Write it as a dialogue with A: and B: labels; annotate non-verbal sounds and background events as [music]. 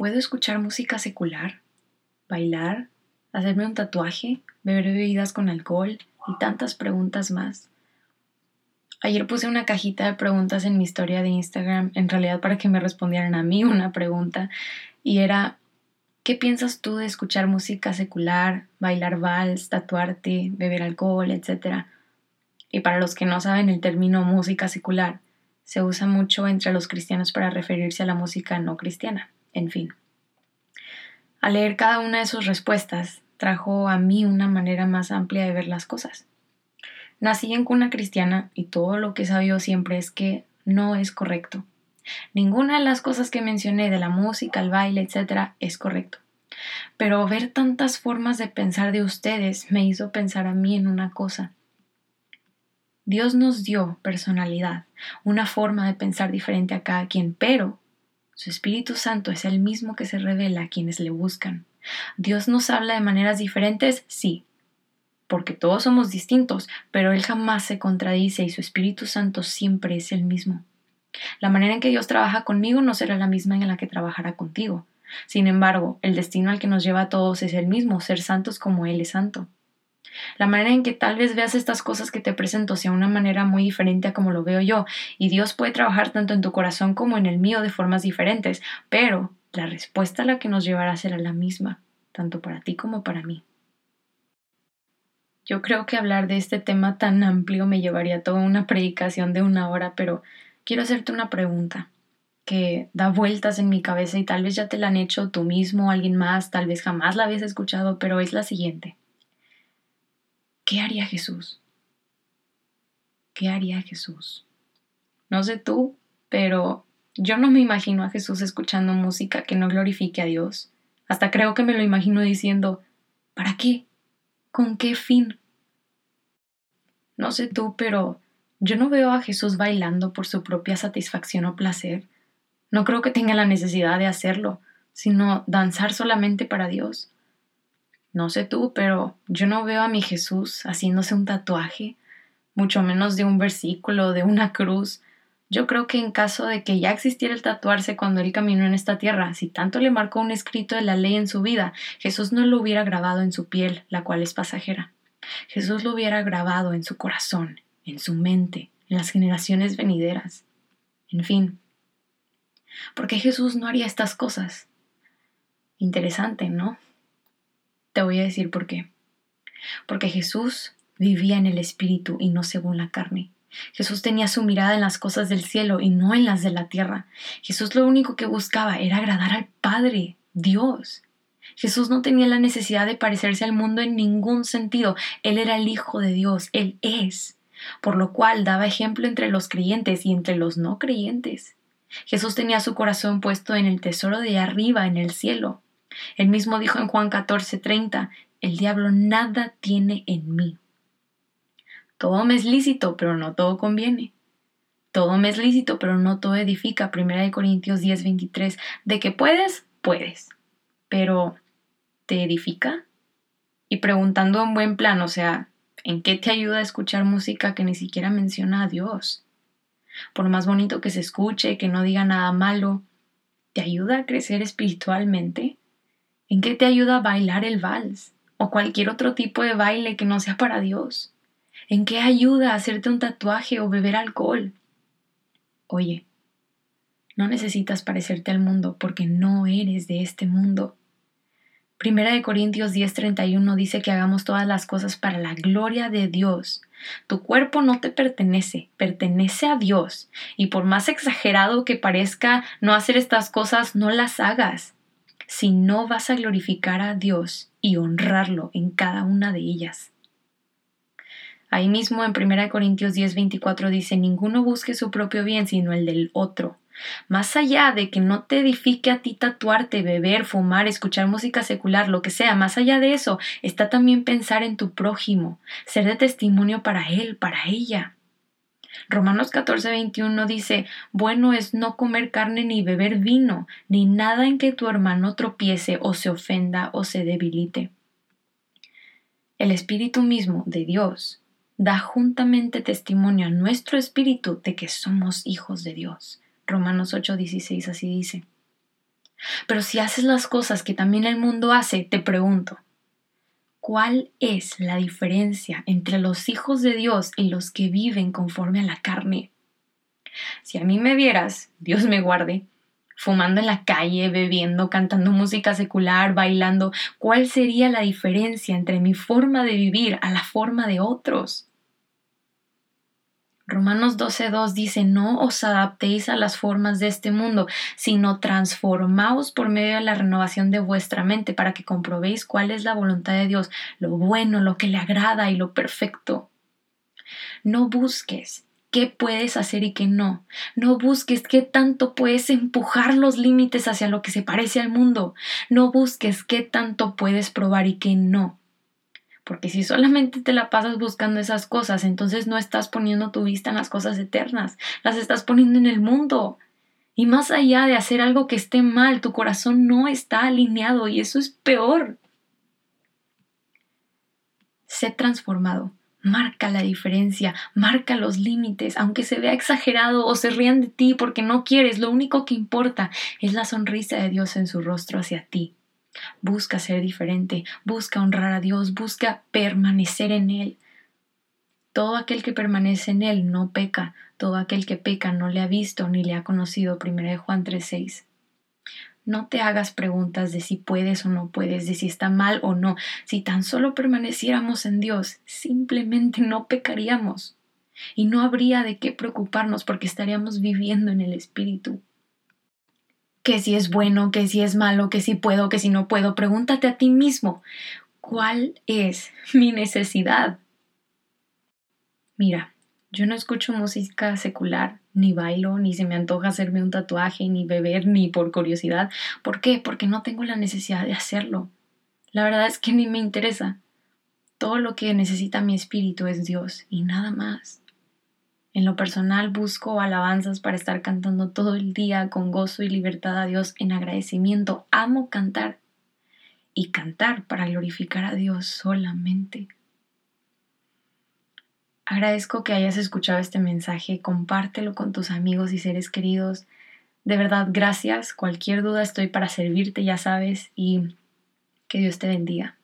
A: ¿Puedo escuchar música secular? ¿Bailar? ¿Hacerme un tatuaje? ¿Beber bebidas con alcohol? Y tantas preguntas más. Ayer puse una cajita de preguntas en mi historia de Instagram, en realidad para que me respondieran a mí [laughs] una pregunta, y era, ¿qué piensas tú de escuchar música secular, bailar vals, tatuarte, beber alcohol, etcétera? Y para los que no saben el término música secular, se usa mucho entre los cristianos para referirse a la música no cristiana, en fin. Al leer cada una de sus respuestas, trajo a mí una manera más amplia de ver las cosas. Nací en cuna cristiana y todo lo que sabido siempre es que no es correcto. Ninguna de las cosas que mencioné de la música, el baile, etc. es correcto. Pero ver tantas formas de pensar de ustedes me hizo pensar a mí en una cosa. Dios nos dio personalidad, una forma de pensar diferente a cada quien, pero su Espíritu Santo es el mismo que se revela a quienes le buscan. Dios nos habla de maneras diferentes, sí, porque todos somos distintos, pero Él jamás se contradice y su Espíritu Santo siempre es el mismo. La manera en que Dios trabaja conmigo no será la misma en la que trabajará contigo. Sin embargo, el destino al que nos lleva a todos es el mismo, ser santos como Él es santo. La manera en que tal vez veas estas cosas que te presento sea una manera muy diferente a como lo veo yo, y Dios puede trabajar tanto en tu corazón como en el mío de formas diferentes, pero la respuesta a la que nos llevará será la misma, tanto para ti como para mí. Yo creo que hablar de este tema tan amplio me llevaría toda una predicación de una hora, pero quiero hacerte una pregunta que da vueltas en mi cabeza y tal vez ya te la han hecho tú mismo alguien más, tal vez jamás la habías escuchado, pero es la siguiente. ¿Qué haría Jesús? ¿Qué haría Jesús? No sé tú, pero yo no me imagino a Jesús escuchando música que no glorifique a Dios. Hasta creo que me lo imagino diciendo, ¿para qué? ¿Con qué fin? No sé tú, pero yo no veo a Jesús bailando por su propia satisfacción o placer. No creo que tenga la necesidad de hacerlo, sino danzar solamente para Dios. No sé tú, pero yo no veo a mi Jesús haciéndose un tatuaje, mucho menos de un versículo, de una cruz. Yo creo que en caso de que ya existiera el tatuarse cuando él caminó en esta tierra, si tanto le marcó un escrito de la ley en su vida, Jesús no lo hubiera grabado en su piel, la cual es pasajera. Jesús lo hubiera grabado en su corazón, en su mente, en las generaciones venideras. En fin, ¿por qué Jesús no haría estas cosas? Interesante, ¿no? Te voy a decir por qué. Porque Jesús vivía en el Espíritu y no según la carne. Jesús tenía su mirada en las cosas del cielo y no en las de la tierra. Jesús lo único que buscaba era agradar al Padre, Dios. Jesús no tenía la necesidad de parecerse al mundo en ningún sentido. Él era el Hijo de Dios, Él es, por lo cual daba ejemplo entre los creyentes y entre los no creyentes. Jesús tenía su corazón puesto en el tesoro de arriba, en el cielo. Él mismo dijo en Juan 14:30, el diablo nada tiene en mí. Todo me es lícito, pero no todo conviene. Todo me es lícito, pero no todo edifica. Primera de Corintios 10:23, de que puedes, puedes. Pero ¿te edifica? Y preguntando en buen plan, o sea, ¿en qué te ayuda a escuchar música que ni siquiera menciona a Dios? Por más bonito que se escuche, que no diga nada malo, ¿te ayuda a crecer espiritualmente? ¿En qué te ayuda a bailar el vals o cualquier otro tipo de baile que no sea para Dios? ¿En qué ayuda a hacerte un tatuaje o beber alcohol? Oye, no necesitas parecerte al mundo porque no eres de este mundo. Primera de Corintios 10:31 dice que hagamos todas las cosas para la gloria de Dios. Tu cuerpo no te pertenece, pertenece a Dios. Y por más exagerado que parezca no hacer estas cosas, no las hagas si no vas a glorificar a Dios y honrarlo en cada una de ellas. Ahí mismo en 1 Corintios 10:24 dice, ninguno busque su propio bien sino el del otro. Más allá de que no te edifique a ti tatuarte, beber, fumar, escuchar música secular, lo que sea, más allá de eso, está también pensar en tu prójimo, ser de testimonio para él, para ella. Romanos 14, 21 dice, bueno es no comer carne ni beber vino, ni nada en que tu hermano tropiece o se ofenda o se debilite. El Espíritu mismo de Dios da juntamente testimonio a nuestro espíritu de que somos hijos de Dios. Romanos 8, 16 así dice. Pero si haces las cosas que también el mundo hace, te pregunto, ¿cuál es la diferencia entre los hijos de Dios y los que viven conforme a la carne? Si a mí me vieras, Dios me guarde, fumando en la calle, bebiendo, cantando música secular, bailando, ¿cuál sería la diferencia entre mi forma de vivir a la forma de otros? Romanos 12.2 dice, no os adaptéis a las formas de este mundo, sino transformaos por medio de la renovación de vuestra mente para que comprobéis cuál es la voluntad de Dios, lo bueno, lo que le agrada y lo perfecto. No busques qué puedes hacer y qué no. No busques qué tanto puedes empujar los límites hacia lo que se parece al mundo. No busques qué tanto puedes probar y qué no. Porque si solamente te la pasas buscando esas cosas, entonces no estás poniendo tu vista en las cosas eternas, las estás poniendo en el mundo. Y más allá de hacer algo que esté mal, tu corazón no está alineado y eso es peor. Sé transformado. Marca la diferencia, marca los límites, aunque se vea exagerado o se rían de ti porque no quieres, lo único que importa es la sonrisa de Dios en su rostro hacia ti. Busca ser diferente, busca honrar a Dios, busca permanecer en Él. Todo aquel que permanece en Él no peca, todo aquel que peca no le ha visto ni le ha conocido. 1 Juan 3:6. No te hagas preguntas de si puedes o no puedes, de si está mal o no. Si tan solo permaneciéramos en Dios, simplemente no pecaríamos. Y no habría de qué preocuparnos porque estaríamos viviendo en el Espíritu que si es bueno, que si es malo, que si puedo, que si no puedo. Pregúntate a ti mismo, ¿cuál es mi necesidad? Mira, yo no escucho música secular, ni bailo, ni se me antoja hacerme un tatuaje, ni beber, ni por curiosidad. ¿Por qué? Porque no tengo la necesidad de hacerlo. La verdad es que ni me interesa. Todo lo que necesita mi espíritu es Dios y nada más. En lo personal busco alabanzas para estar cantando todo el día con gozo y libertad a Dios en agradecimiento. Amo cantar y cantar para glorificar a Dios solamente. Agradezco que hayas escuchado este mensaje, compártelo con tus amigos y seres queridos. De verdad, gracias. Cualquier duda estoy para servirte, ya sabes, y que Dios te bendiga.